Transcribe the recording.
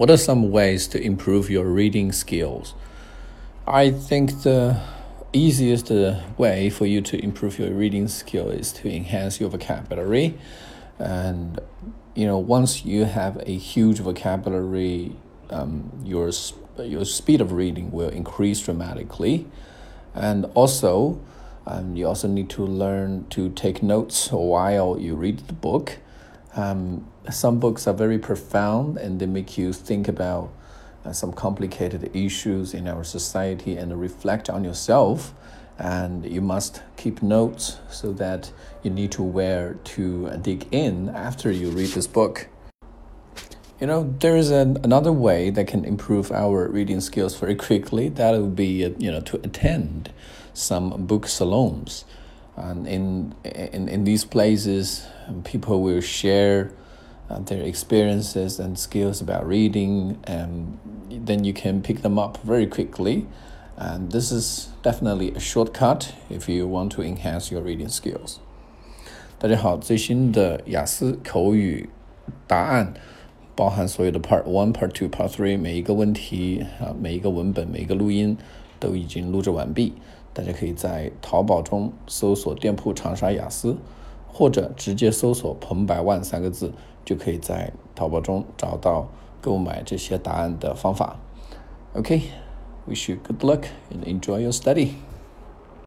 What are some ways to improve your reading skills? I think the easiest way for you to improve your reading skill is to enhance your vocabulary. And you know, once you have a huge vocabulary, um, your your speed of reading will increase dramatically. And also, um, you also need to learn to take notes while you read the book. Um, some books are very profound and they make you think about uh, some complicated issues in our society and reflect on yourself. And you must keep notes so that you need to where to dig in after you read this book. You know, there is an, another way that can improve our reading skills very quickly. That would be, uh, you know, to attend some book salons And in, in, in these places, people will share uh, their experiences and skills about reading, and then you can pick them up very quickly. And this is definitely a shortcut if you want to enhance your reading skills. 大家好，最新的雅思口语答案。包含所有的 Part One、Part Two、Part Three 每一个问题啊，每一个文本、每一个录音 都已经录制完毕。大家可以在淘宝中搜索店铺“长沙雅思”，或者直接搜索“彭百万”三个字，就可以在淘宝中找到购买这些答案的方法。OK，wish you good luck and enjoy your study.